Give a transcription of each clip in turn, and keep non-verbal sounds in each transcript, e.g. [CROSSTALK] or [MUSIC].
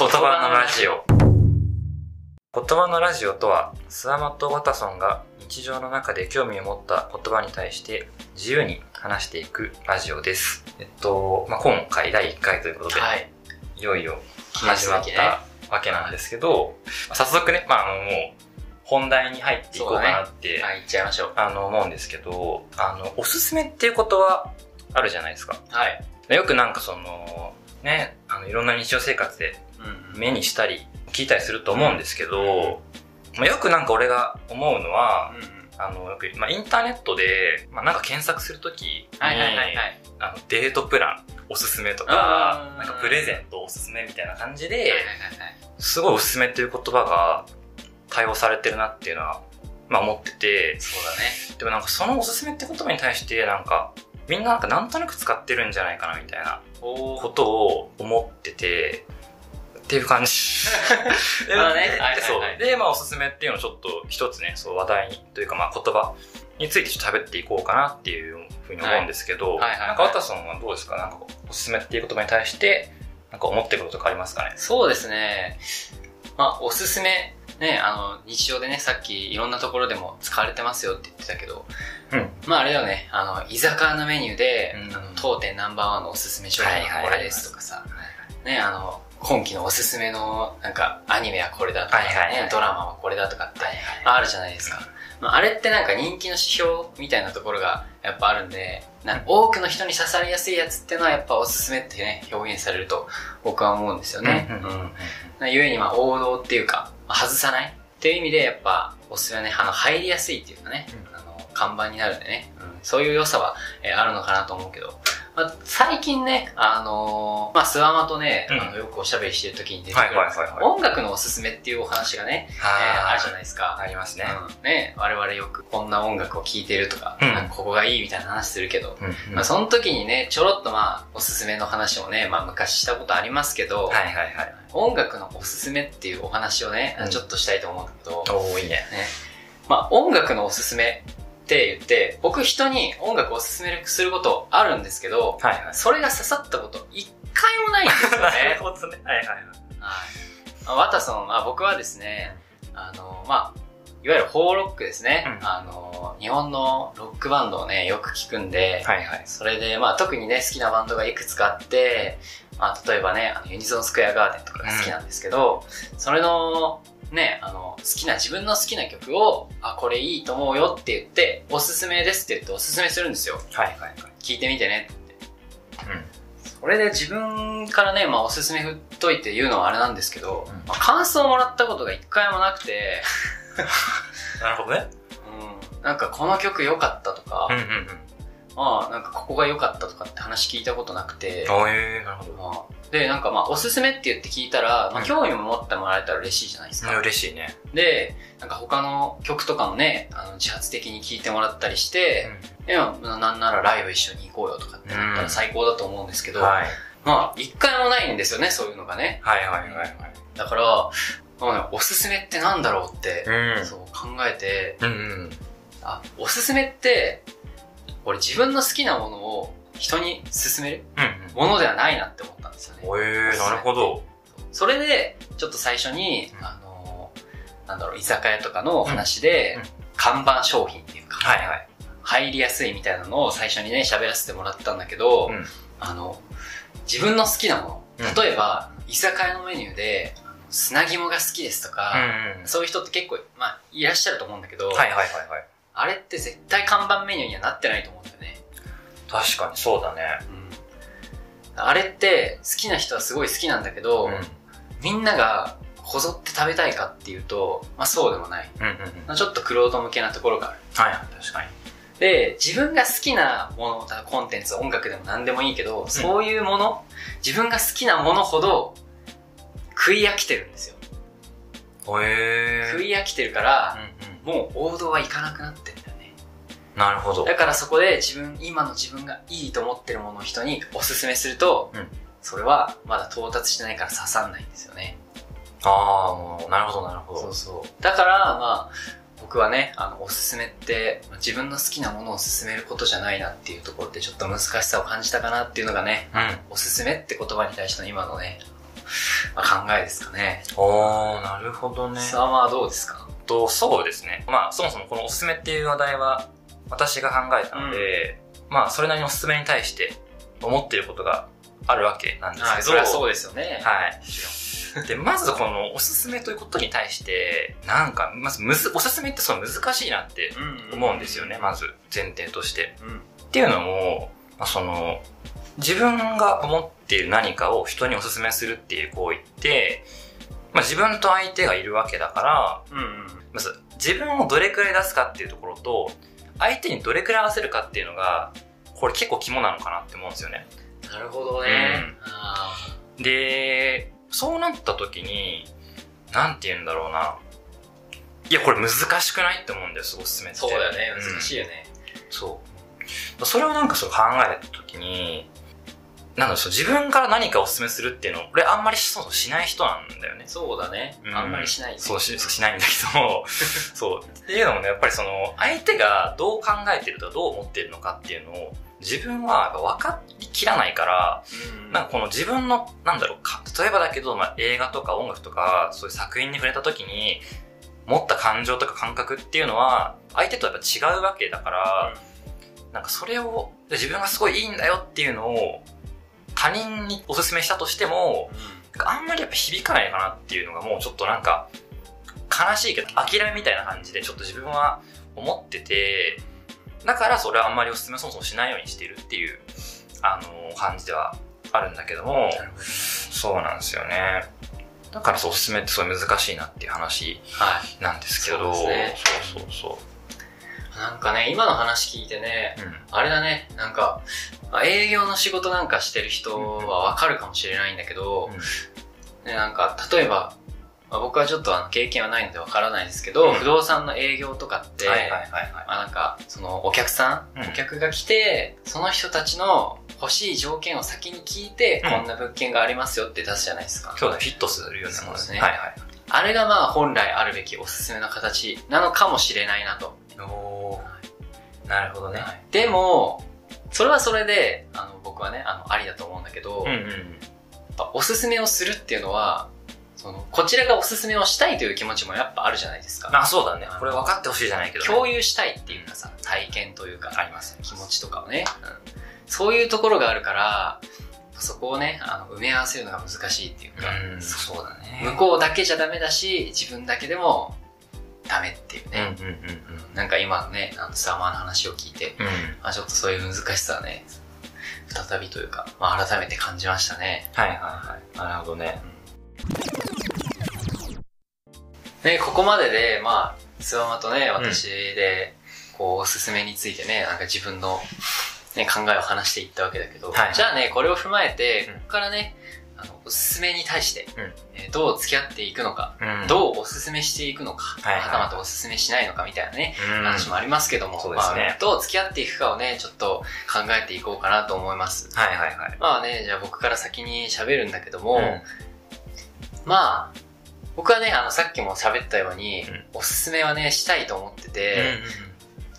言葉のラジオ。言葉のラジオとは、スワマとワタソンが日常の中で興味を持った言葉に対して自由に話していくラジオです。えっと、まあ、今回第1回ということで、はい。いよいよ始まったわけなんですけど、まあ早速ね、まあ、あの、もう、本題に入っていこうかなって、はい、行っちゃいましょう。あの、思うんですけど、あの、おすすめっていうことはあるじゃないですか。はい。よくなんかその、ね、あの、いろんな日常生活でうん目にしたり、聞いたりすると思うんですけど、まあ、よくなんか俺が思うのは、うんあの、よく、まあ、インターネットで、まあ、なんか検索するときに、はいはいはいはい。あの、デートプランおすすめとうかん、なんかプレゼントおすすめみたいな感じで、はいはいはいすごいおすすめっていう言葉が対応されてるなっていうのは、まあ思ってて、そうだね。でもなんかそのおすすめって言葉に対してなんか、みんななんかなんとなく使ってるんじゃないかなみたいなおことを思ってて、っていう感じ。[LAUGHS] でまあね。ではい。で、まあおすすめっていうのをちょっと一つね、そう話題に、というかまあ言葉についてちょっと喋っていこうかなっていうふうに思うんですけど、はいはいはい。はいなんかワタソンはどうですか？なんかおすすめっていう言葉に対して、なんか思ってることとかありますかね？そうですね。まあ、おすすめ、ね、あの、日常でね、さっきいろんなところでも使われてますよって言ってたけど、うん。まああれだよね、あの、居酒屋のメニューで、うん。あの当店ナンバーワンのおすすめ商品はこれですとかさ、ね、あの、今期のおすすめの、なんか、アニメはこれだとか、はいはいはい。ね、ドラマはこれだとかって、はいあるじゃないですか。まあ、あれってなんか人気の指標みたいなところがやっぱあるんで、なんか多くの人に刺されやすいやつっていうのはやっぱおすすめってね、表現されると僕は思うんですよね。うんゆえにまあ王道っていうか、まあ外さない。っていう意味でやっぱおすすめはね、あの入りやすいっていうかね、うあの看板になるんでね、うん。そういう良さは、えーあるのかなと思うけど、まあ、最近ね、あのーまあ、スワマとね、うんあのよくおしゃべりしてる時に出てくる音楽のおすすめっていうお話がね、えーあるじゃないですか。ありますね。うん、ね、我々よくこんな音楽を聴いてるとか、うんかここがいいみたいな話するけど、うんうんまあ、その時にね、ちょろっとまあ、おすすめの話をね、まあ昔したことありますけど、はいはいはい。音楽のおすすめっていうお話をね、うんちょっとしたいと思うんだけど、おー、いいね。ね、まあ音楽のおすすめって言って、僕人に音楽をおすすめすることあるんですけど、はいはい。それが刺さったこと一回もないんですよ [LAUGHS] なねる。ほどね。はいはいはい。はい。まあワタソン、あ僕はですね、あの、まあ、いわゆるホーロックですね。うんあの、日本のロックバンドをね、よく聞くんで、はいはい。それで、まあ、特にね、好きなバンドがいくつかあって、まあ、例えばね、あのユニゾンスクエアガーデンとかが好きなんですけど、それの、ね、あの、好きな、自分の好きな曲を、あ、これいいと思うよって言って、おすすめですって言っておすすめするんですよ。はいはいはい。聞いてみてねって。うん。それで自分からね、まあ、おすすめ振っといて言うのはあれなんですけど、うんまあ、感想をもらったことが一回もなくて、[LAUGHS] なるほどね。うん、なんかこの曲良かったとか、うんうんうん。まあ、なんかここが良かったとかって話聞いたことなくて、おえー、なるほど。まあで、なんかまあ、おすすめって言って聞いたら、まあ、うん興味も持ってもらえたら嬉しいじゃないですか。うん嬉しいね。で、なんか他の曲とかもね、あの自発的に聴いてもらったりして、いや、なんならライブ一緒に行こうよとかってなったら最高だと思うんですけど、はい。まあ、一回もないんですよね、そういうのがね。はいはいはいはい。だから、まあね、おすすめってなんだろうって、うんそう考えて、うんうん。あ、おすすめって、俺自分の好きなものを人に勧めるうんものではないなって思ったんですよね。うん。えー、なるほど。それで、ちょっと最初に、あの、なんだろう、居酒屋とかの話で、うんうん看板商品っていうか、はいはい。入りやすいみたいなのを最初にね、喋らせてもらったんだけど、うんあの、自分の好きなもうんの、例えば、居酒屋のメニューで、砂肝が好きですとか、うんそういう人って結構、まあ、いらっしゃると思うんだけど、はいはいはいはい。あれって絶対看板メニューにはなってないと思うんだよね。確かにそうだね。うん。あれって、好きな人はすごい好きなんだけど、うん。みんながこぞって食べたいかっていうと、まあそうでもない。うんうんうん。まあちょっと玄人向けなところがある。はいはい、確かに。で、自分が好きなもの、だコンテンツ、音楽でも何でもいいけど、そういうもの、自分が好きなものほど、食い飽きてるんですよ。えー。食い飽きてるから、うんうん。もう王道はいかなくなってる。なるほど。だからそこで自分、今の自分がいいと思ってるものを人におすすめすると、うんそれはまだ到達してないから刺さんないんですよね。ああ、なるほどなるほど。そうそう。だから、まあ、僕はね、あの、おすすめって、自分の好きなものを勧めることじゃないなっていうところでちょっと難しさを感じたかなっていうのがね、うん。おすすめって言葉に対しての今のね、まあ、考えですかね。おー、なるほどね。さあまあどうですか？と、そうですね。まあ、そもそもこのおすすめっていう話題は、私が考えたので、まあ、それなりにおすすめに対して思ってることがあるわけなんですけど。はい、そそうですよね。はい。で、まずこのおすすめということに対して、なんか、まずむず、おすすめってその難しいなって思うんですよね、まず前提として。うん。っていうのも、まあ、その、自分が思っている何かを人におすすめするっていう行為って、まあ、自分と相手がいるわけだから、うんうん。まず自分をどれくらい出すかっていうところと、相手にどれくらい合わせるかっていうのが、これ結構肝なのかなって思うんですよね。なるほどね。うんあで、そうなった時に、なんて言うんだろうな。いや、これ難しくないって思うんだよ、おすすめって。ーそうだよね。うん難しいよね。そう。それをなんかそう考えたときに、なんだろう、そう自分から何かおすすめするっていうのを、俺あんまりそうそうしない人なんだよね。そうだね。うんあんまりしない、そうし、しないんだけど、[LAUGHS] そう。っていうのもね、やっぱりその、相手がどう考えてるとかどう思ってるのかっていうのを、自分はやっぱ分かりきらないから、うん。なんかこの自分の、なんだろうか、例えばだけど、まあ、映画とか音楽とか、そういう作品に触れた時に、持った感情とか感覚っていうのは、相手とやっぱ違うわけだから、なんかそれを、自分がすごいいいんだよっていうのを、他人におすすめしたとしても、あんまりやっぱ響かないかなっていうのがもうちょっとなんか、悲しいけど、諦めみたいな感じでちょっと自分は思ってて、だからそれはあんまりおすすめそもそもしないようにしてるっていう、あの、感じではあるんだけども。そうなんですよね。だからそうおすすめってすごい難しいなっていう話はい。なんですけど、そうですねそうそうそなんかね、今の話聞いてね、う。うん。あれだね、なんか、まあ営業の仕事なんかしてる人はわかるかもしれないんだけど、ね、なんか、例えば、まあ、僕はちょっとあの経験はないのでわからないですけど、うん不動産の営業とかって、はいはいはいはい。まあなんか、そのお客さん、うんお客が来て、その人たちの欲しい条件を先に聞いて、うんこんな物件がありますよって出すじゃないですか。今日ね、フィットするようなものですねはいはい。あれがまあ本来あるべきおすすめの形なのかもしれないなと。おーなるほどね。でも、それはそれで、あの、僕はね、あの、ありだと思うんだけど、うんうん。やっぱおすすめをするっていうのは、その、こちらがおすすめをしたいという気持ちもやっぱあるじゃないですか。あ、そうだね。これ分かってほしいじゃないけど、ね。共有したいっていうかさ、体験というか、あります。気持ちとかをね、うんそういうところがあるから、そこをね、あの、埋め合わせるのが難しいっていうか、うん、そうだね。向こうだけじゃダメだし、自分だけでもダメっていううんね。うんうんなんか今のね、あのサーマーの話を聞いて、うん。うん。まあちょっとそういう難しさはね、再びというか、まあ改めて感じましたね。はいはいはい。なるほどね。ね、ここまでで、まあ、スワマとね、私で、こう、おすすめについてね、なんか自分の、ね、考えを話していったわけだけど、はいはいじゃあね、これを踏まえて、うんここからね、おすすめに対して、うん。えーどう付き合っていくのか、うん。どうおすすめしていくのか、はいはいはたまたおすすめしないのかみたいなね、うん。話もありますけども、そうですね。まあ、どう付き合っていくかをね、ちょっと考えていこうかなと思います。はいはいはい。まあね、じゃあ僕から先に喋るんだけども、うん。まあ、僕はね、あの、さっきも喋ったように、うん。おすすめはね、したいと思ってうんて、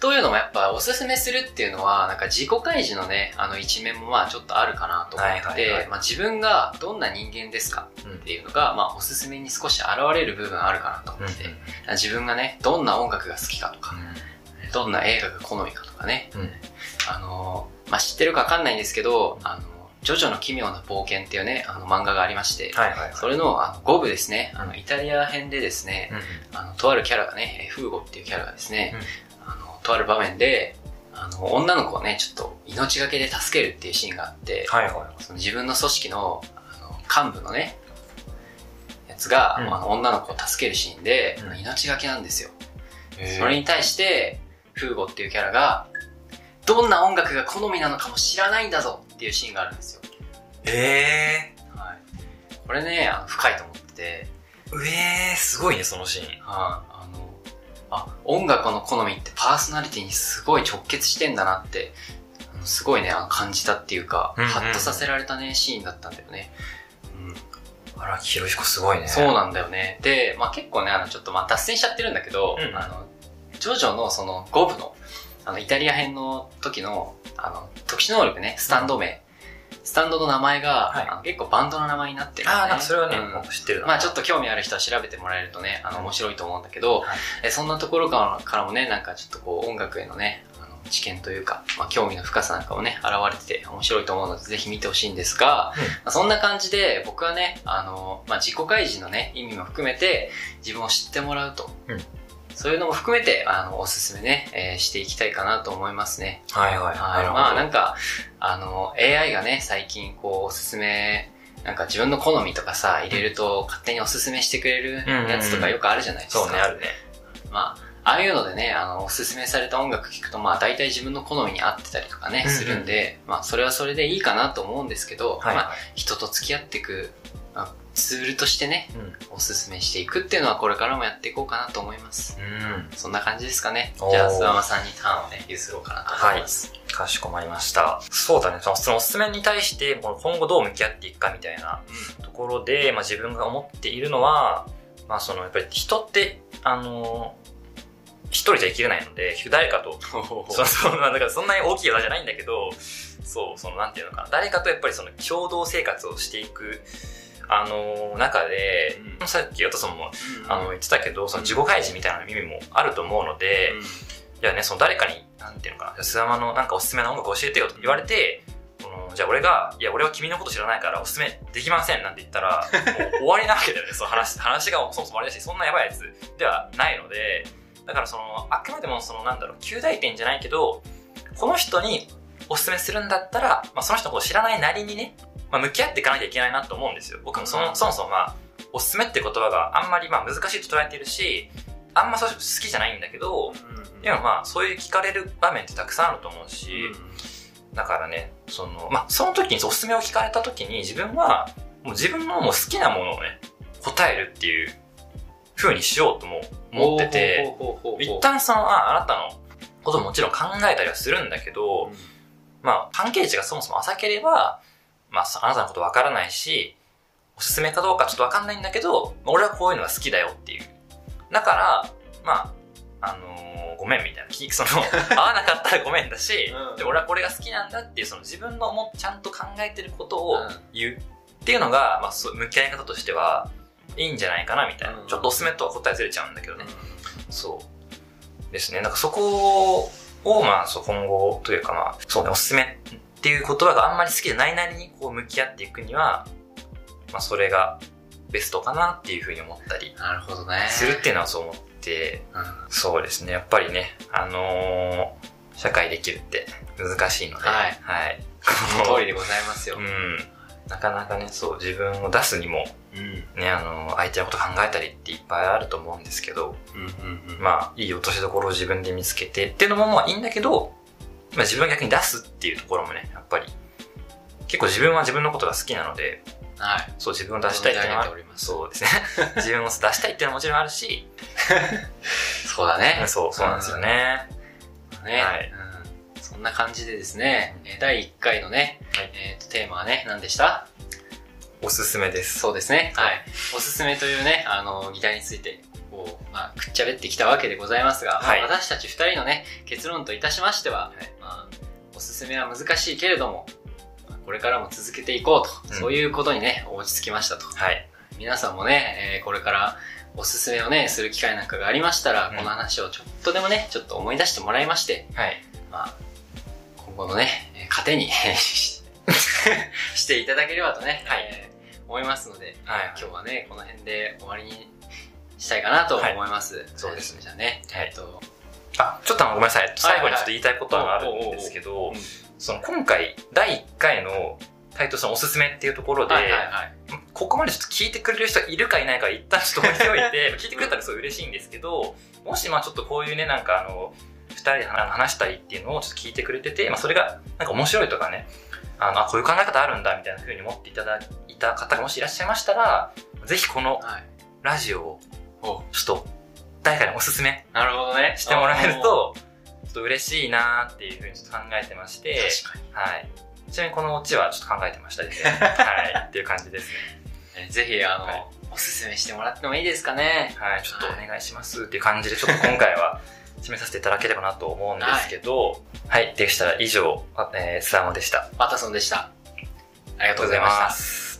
というのもやっぱ、おすすめするっていうのは、なんか自己開示のね、あの一面もまあちょっとあるかなと思ってて、はいはいはい。まあ自分がどんな人間ですかうんっていうのが、まあおすすめに少し現れる部分あるかなと思ってて、自分がね、どんな音楽が好きかとか、どんな映画が好みかとかね、うん。あのーまあ知ってるかわかんないんですけど、あの、ジョジョの奇妙な冒険っていうね、あの漫画がありまして、はいはいはい。それのあの5部ですね、あのイタリア編でですね、あのとあるキャラがね、えフーゴっていうキャラがですね、とある場面で、あの女の子をね、ちょっと命がけで助けるっていうシーンがあって、はいはい。その自分の組織のあの幹部のね、やつが、うんあの女の子を助けるシーンで、うん命がけなんですよ。それに対して、フーゴっていうキャラが、どんな音楽が好みなのかも知らないんだぞっていうシーンがあるんですよ。えはい。これね、あの深いと思ってて、えー、すごいね、そのシーン。はい、あの、あ、音楽の好みってパーソナリティにすごい直結してんだなって、すごいね、感じたっていうか、うんうんハッとさせられたね、シーンだったんだよね。うん、あら、ひろひこすごいね。そうなんだよね。で、まあ結構ね、あの、ちょっとまあ脱線しちゃってるんだけど、うんあの、ジョジョのその5部の、あの、イタリア編の時の、あの、特殊能力ね、スタンド名スタンドの名前が、はいあの結構バンドの名前になってるんで、ね。ああ、なんかそれはね、うん僕知ってるな。まあちょっと興味ある人は調べてもらえるとね、あの面白いと思うんだけど、はいえそんなところからからもね、なんかちょっとこう音楽へのね、あの知見というか、まあ興味の深さなんかもね、現れてて面白いと思うのでぜひ見てほしいんですが、うんまあそんな感じで僕はね、あの、まあ自己開示のね、意味も含めて自分を知ってもらうと。うんそういうのも含めて、あの、おすすめね、えーしていきたいかなと思いますね。はいはい。なはい。まあなんか、あの、AI がね、最近こう、おすすめ、なんか自分の好みとかさ、入れると勝手におすすめしてくれるやつとかよくあるじゃないですか。そうね、あるね。まあ、ああいうのでね、あの、おすすめされた音楽聴くと、まあ大体自分の好みに合ってたりとかね、うんうんするんで、まあそれはそれでいいかなと思うんですけど、はいまあ人と付き合っていく、まあ、ツールとしてね、うん。おすすめしていくっていうのはこれからもやっていこうかなと思います。うん。そんな感じですかね。じゃあ、諏訪間さんにターンをね、譲ろうかなと思います。かしこまりました。そうだね。そのそのおすすめに対して、今後どう向き合っていくかみたいなところで、まあ自分が思っているのは、まあそのやっぱり人って、あの一人じゃ生きれないので、誰かと、そうそだからそんなに大きい話じゃないんだけど、そう、そのなんていうのかな。誰かとやっぱりその共同生活をしていく、あの中で、うん。さっき私も、うん。あの言ってたけど、その自己開示みたいな意味もあると思うので、いやね、その誰かに、なんていうのかな、スワマのなんかおすすめの音楽教えてよと言われて、じゃあ俺が、いや俺は君のこと知らないからおすすめできませんなんて言ったら、[LAUGHS] もう終わりなわけだよね、その話、話がそもそも終わりだし、そんなやばいやつではないので、だからその、あくまでもそのなんだろう、旧大点じゃないけど、この人におすすめするんだったら、まあその人のこと知らないなりにね、まあ向き合っていかなきゃいけないなと思うんですよ。僕もその、うん。そもそもまあ、おすすめって言葉があんまりまあ難しいと捉えているし、あんまそう好きじゃないんだけど、でもまあそういう聞かれる場面ってたくさんあると思うし、だからね、その、まあその時におすすめを聞かれた時に自分は、もう自分のもう好きなものをね、答えるっていう風にしようとも思ってて、一旦その、あ、あなたのことももちろん考えたりはするんだけど、まあ関係値がそもそも浅ければ、まあそあなたのことわからないし、おすすめかどうかちょっとわかんないんだけど、まあ俺はこういうのが好きだよっていう。だから、まあ、あのーごめんみたいな。きその、[LAUGHS] 合わなかったらごめんだし、うんで俺はこれが好きなんだっていう、その自分の思っちゃんと考えてることをうん言うっていうのが、まあそう、向き合い方としては、いいんじゃないかなみたいな。うんちょっとおすすめとは答えずれちゃうんだけどね。そう。ですね。なんかそこを、まあ、そう今後というかまあ、そうね、おすすめっていう言葉があんまり好きじゃないなりにこう向き合っていくには、まあそれがベストかなっていうふうに思ったりなるほどね。するっていうのはそう思って、うんそうですね。やっぱりね、あのー社会できるって難しいので、はいはい。その通りでございますよ。うん。なかなかね、そう、自分を出すにも、うん。ね、あのー相手のこと考えたりっていっぱいあると思うんですけど、うんうんうん。まあ、いい落としどころを自分で見つけてっていうのもまあいいんだけど、まあ自分が逆に出すっていうところもね、やっぱり、結構自分は自分のことが好きなので、はい。そう自分を出したいっていうのはそうですね。[LAUGHS] 自分を出したいっていうのはもちろんあるし、[LAUGHS] そうだね。そう、そうなんですよね。ね。はいうんそんな感じでですね、えー第1回のね、はいえーとテーマはね、何でした？おすすめです。そうですね。はい。おすすめというね、あの、議題について、こう、まあ、くっちゃべってきたわけでございますが、はいまあ私たち2人のね、結論といたしましては、まあ、おすすめは難しいけれども、まあこれからも続けていこうと、うんそういうことにね、落ち着きましたと。はい。皆さんもね、えーこれからおすすめをね、する機会なんかがありましたら、うんこの話をちょっとでもね、ちょっと思い出してもらいまして、はい。まあ、今後のね、えー糧に [LAUGHS] していただければとね、はいえー思いますので、はい。今日はね、この辺で終わりにしたいかなと思います。そうですねじゃあね、はいえっと、あ、ちょっとあのごめんなさい。最後にちょっと言いたいことがあるんですけどうん、その今回、第1回のタイトルそのおすすめっていうところで。ここまでちょっと聞いてくれる人がいるかいないか一旦ちょっと置いておいて、[LAUGHS] 聞いてくれたらすごい嬉しいんですけど、もしまあちょっとこういうね、なんかあの、二人で話話したいっていうのをちょっと聞いてくれてて、まあそれがなんか面白いとかね、あの、あ、こういう考え方あるんだみたいな風に思っていただいた方がもしいらっしゃいましたら、ぜひこのはい。ラジオをおちょっと誰かにおすすめなるほどね。してもらえると、ちょっと嬉しいなーっていう風にちょっと考えてまして、確かに。はい。ちなみにこのオチはちょっと考えてましたですね。[LAUGHS] はい。っていう感じですね。えーぜひ、あの、はいおすすめしてもらってもいいですかね。はい、ちょっとお願いしますっていう感じで、ちょっと今回は締めさせていただければなと思うんですけど、はい、でしたら以上、あえー、スラモでした。ワタソンでした。ありがとうございました。